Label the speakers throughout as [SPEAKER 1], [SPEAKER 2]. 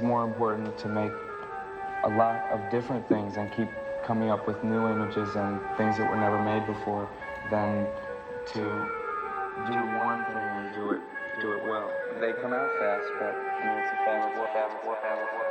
[SPEAKER 1] it's more important to make a lot of different things and keep coming up with new images and things that were never made before than to do one thing and do it do it well. They come out fast, but it's a fast, fast, fast, fast, fast.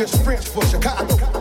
[SPEAKER 2] Just French for Chicago.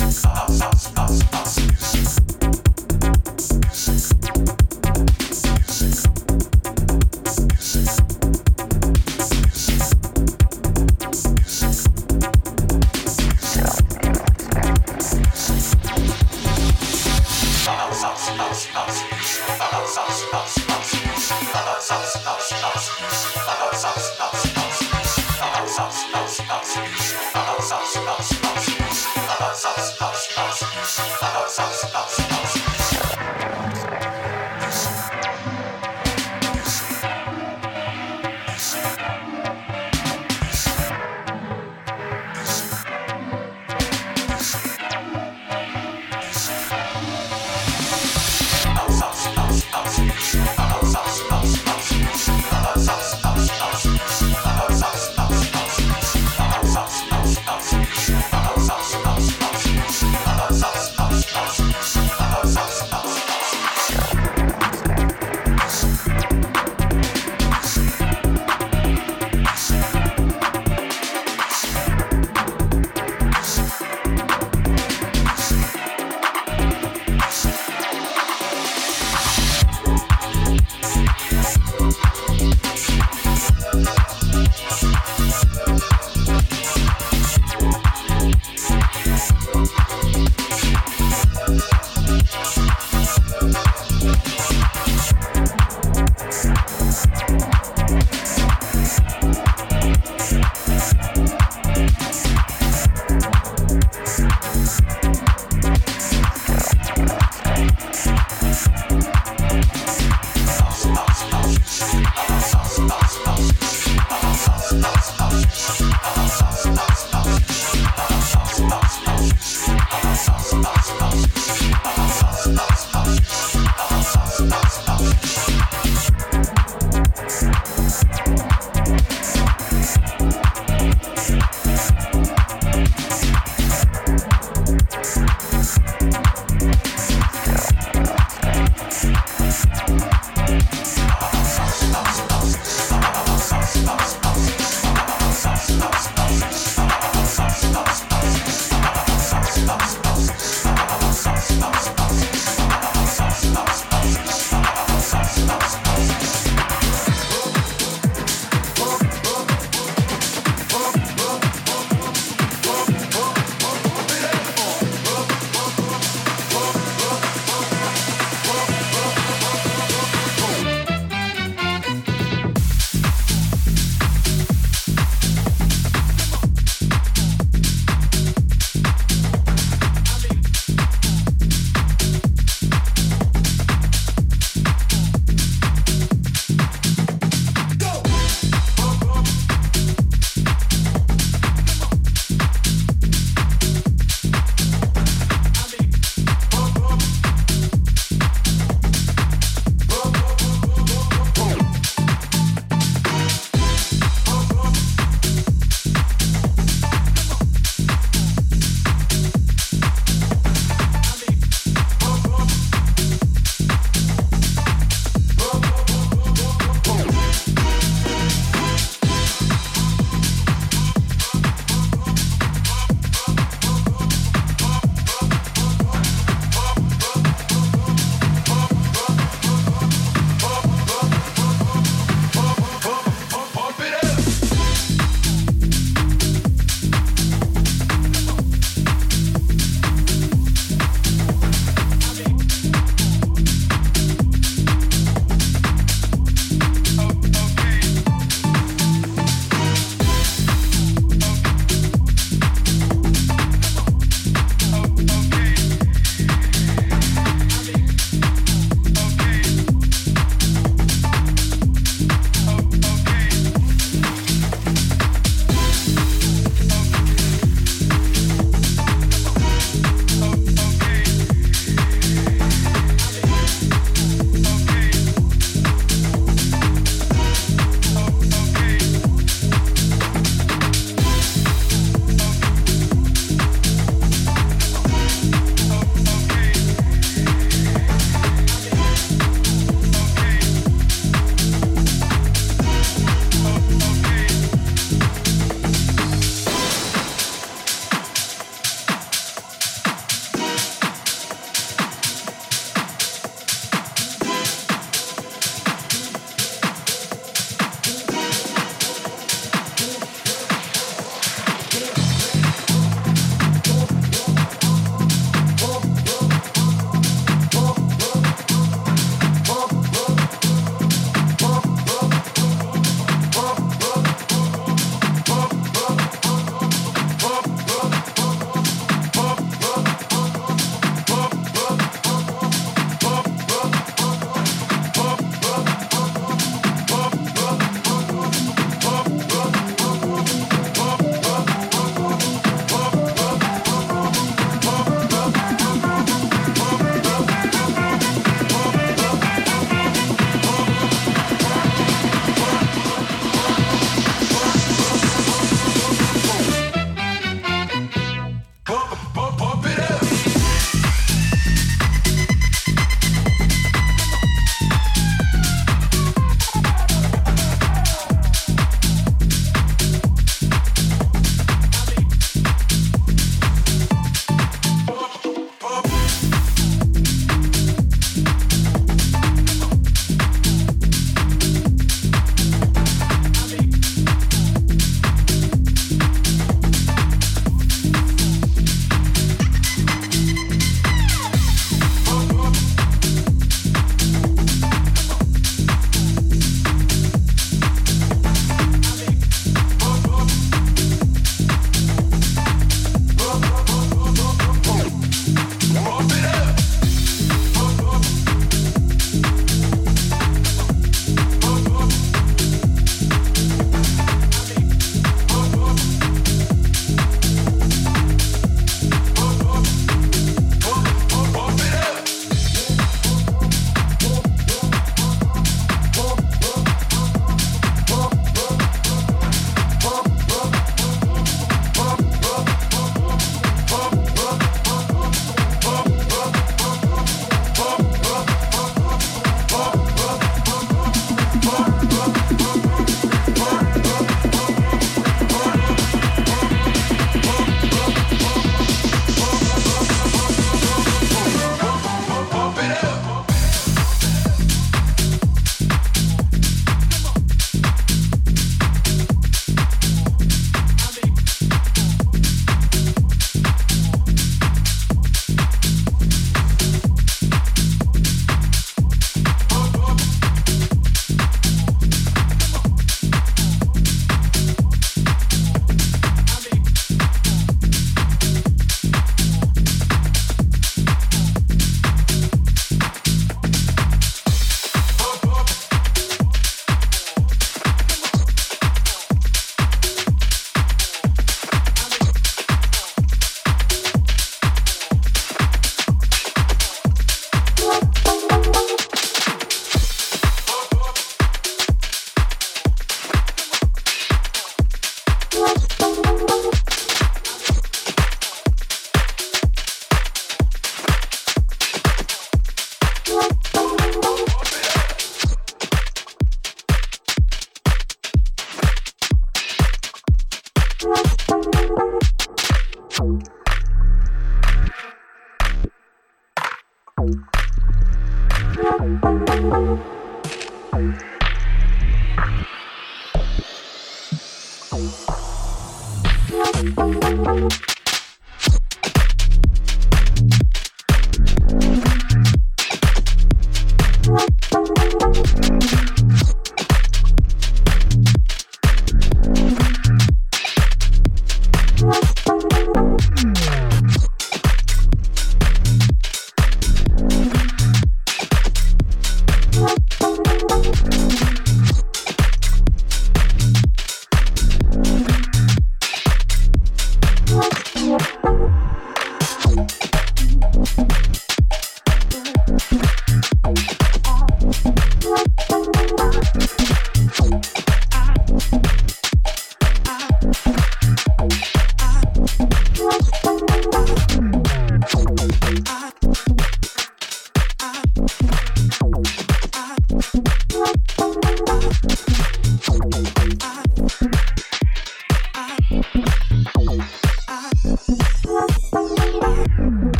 [SPEAKER 3] Up, up.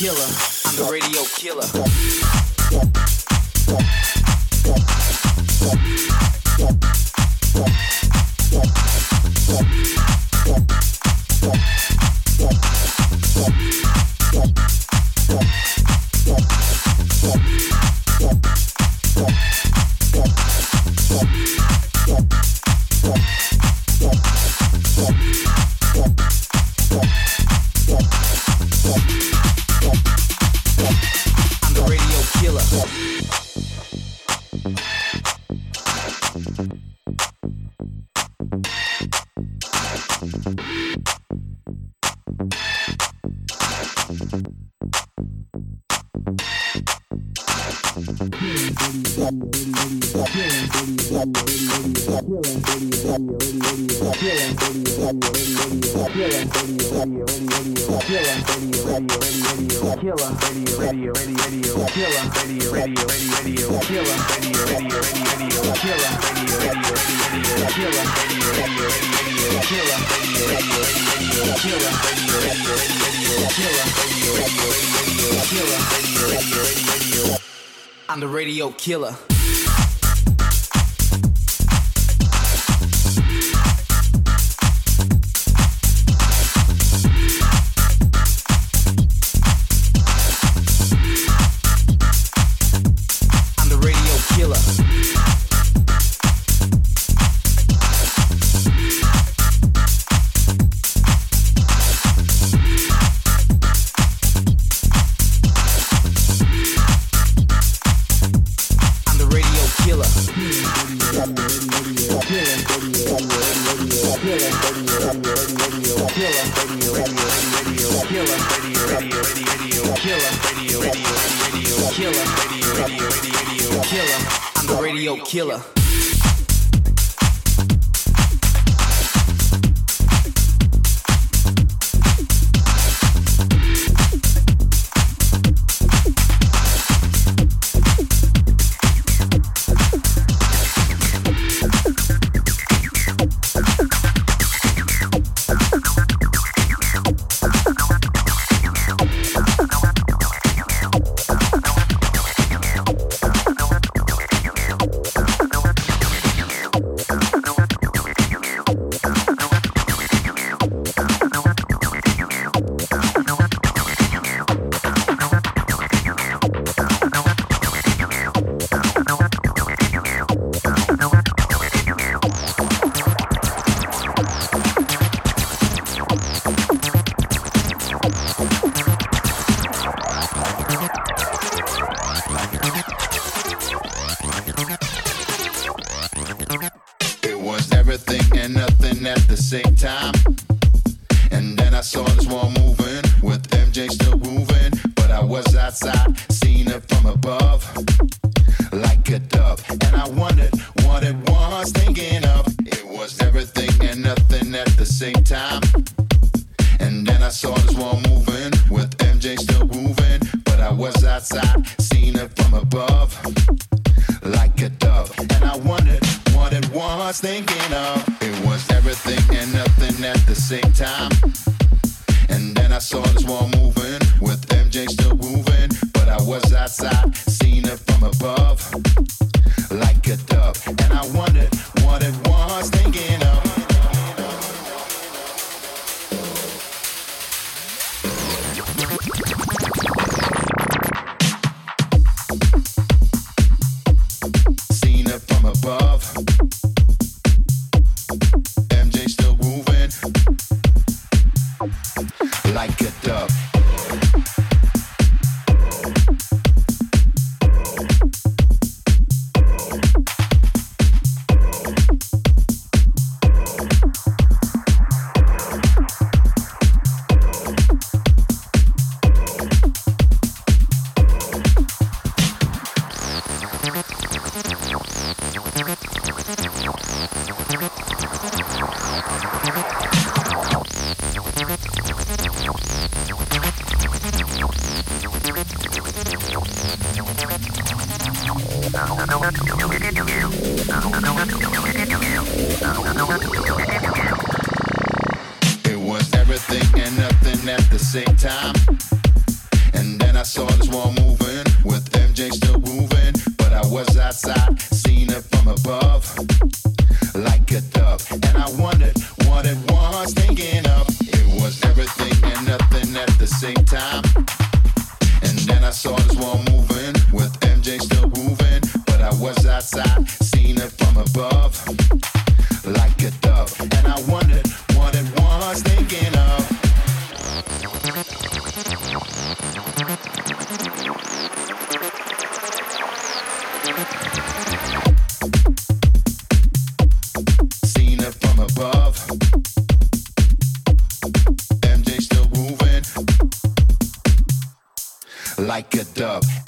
[SPEAKER 4] Killer. I'm the radio killer. Killer.
[SPEAKER 5] Like a dove.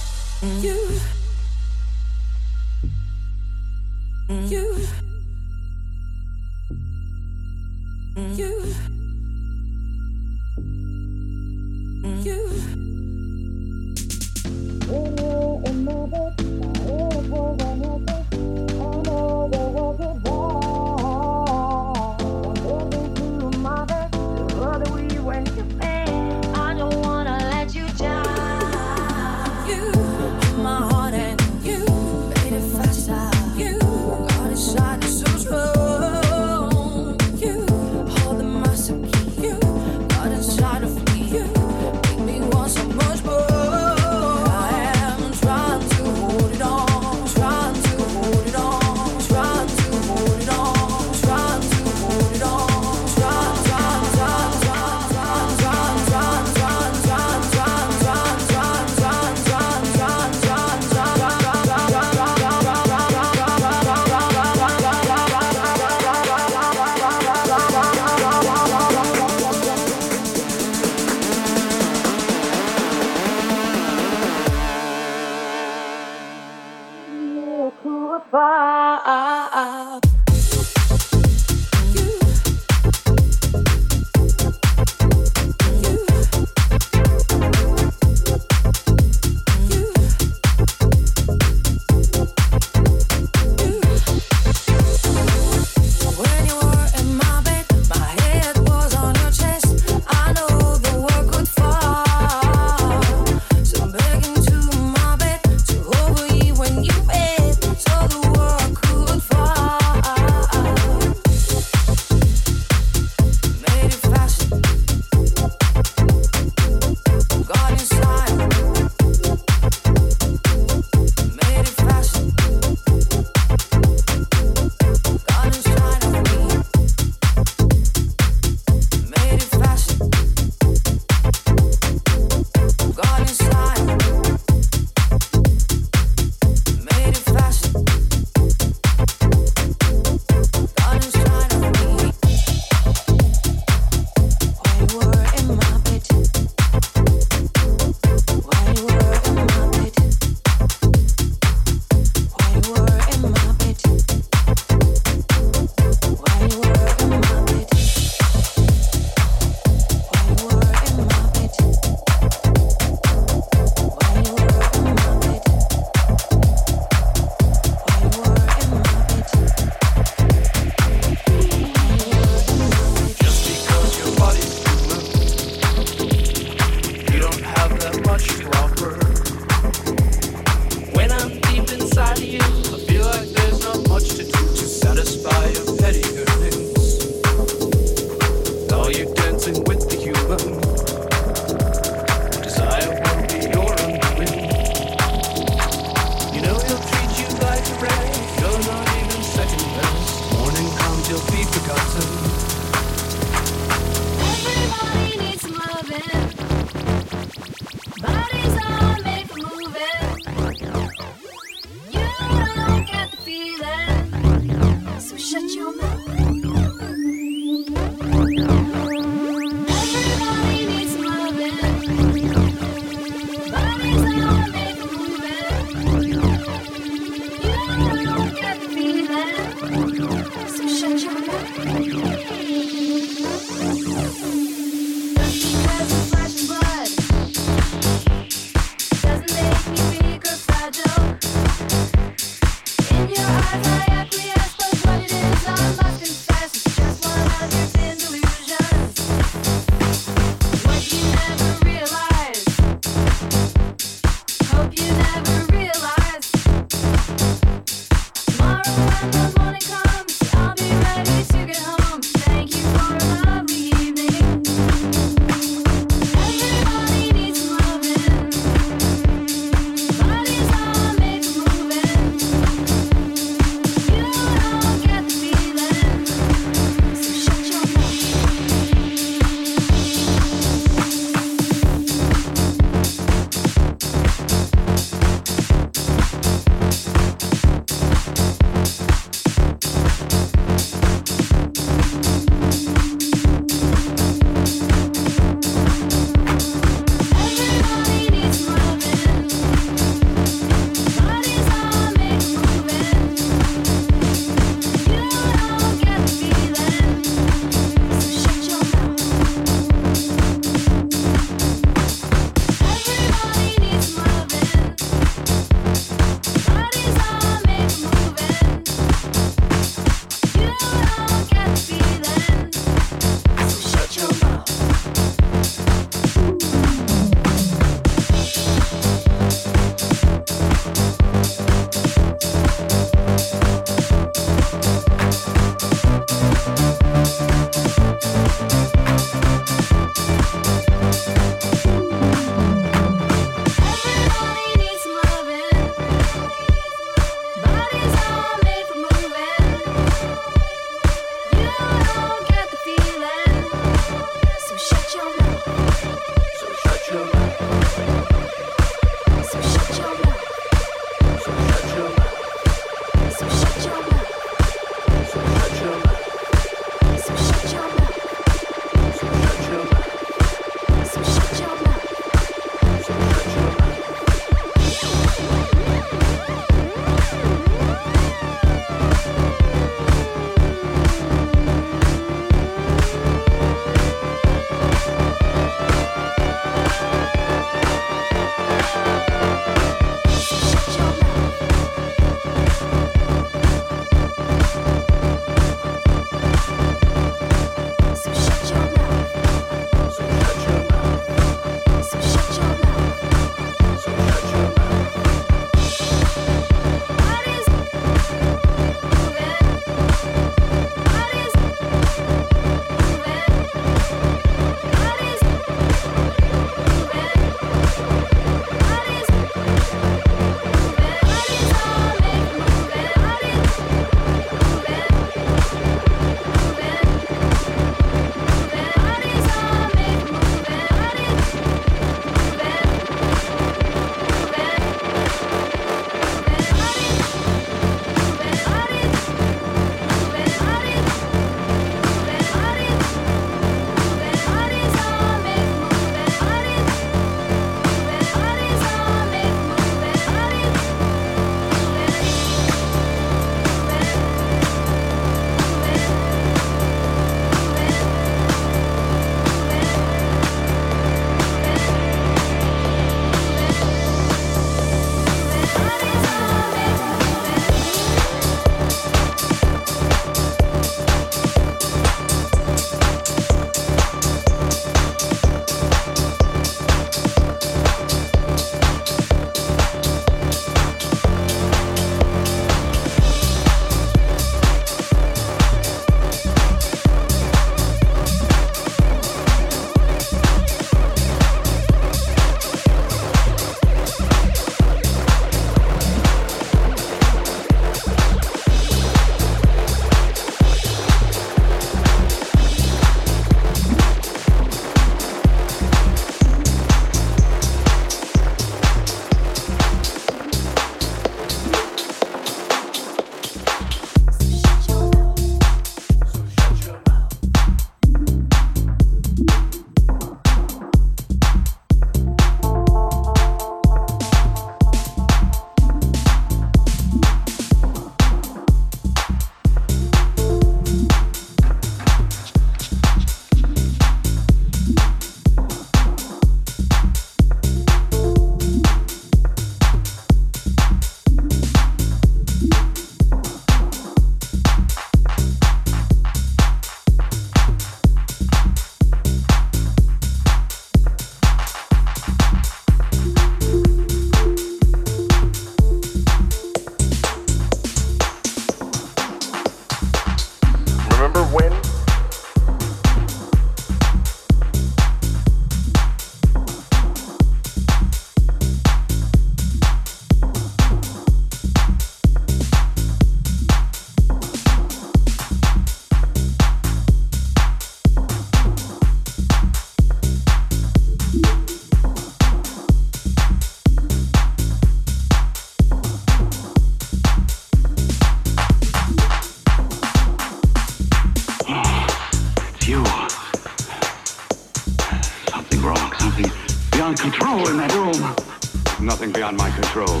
[SPEAKER 6] beyond my control.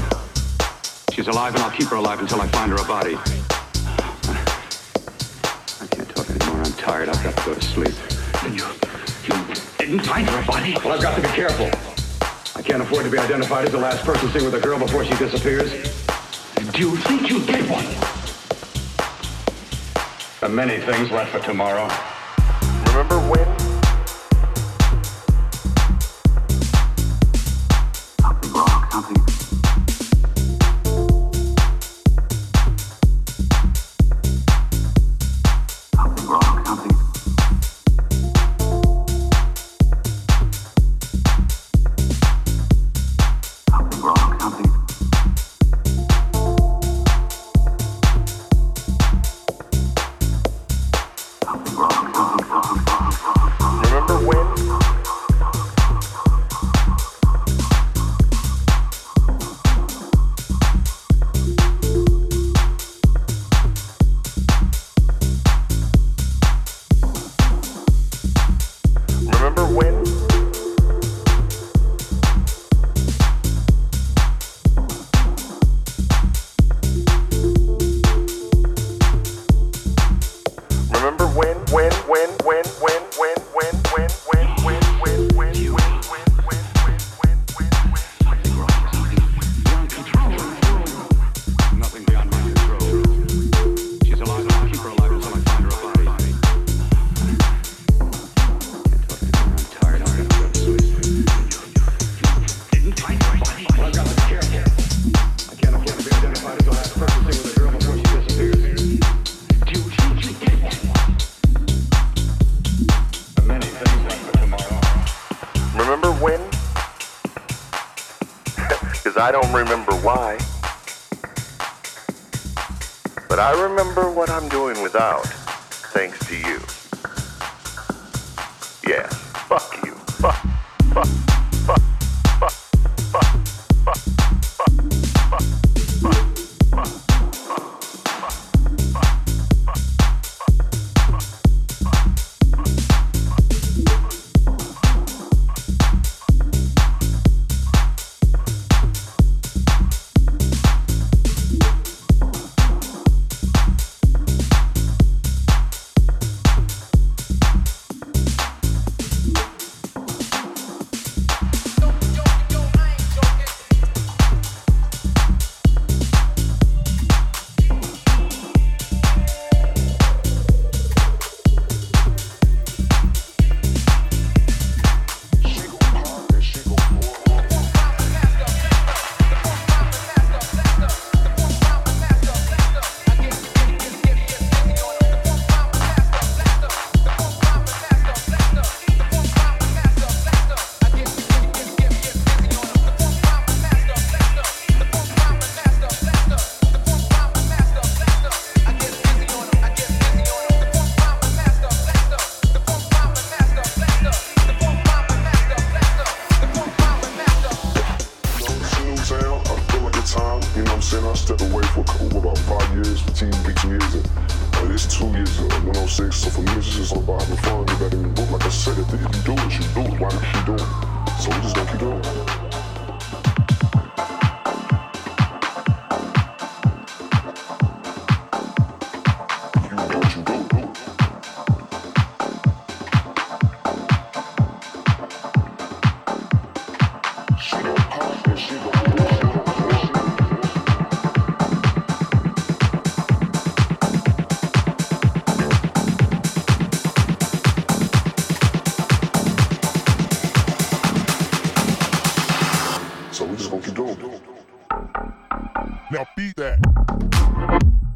[SPEAKER 6] She's alive and I'll keep her alive until I find her a body. I can't talk anymore. I'm tired. I've got to go to sleep. And you, you didn't find her a body? Well, I've got to be careful. I can't afford to be identified as the last person seen with a girl before she disappears. Do you think you'll get one? There are many things left for tomorrow.
[SPEAKER 7] that.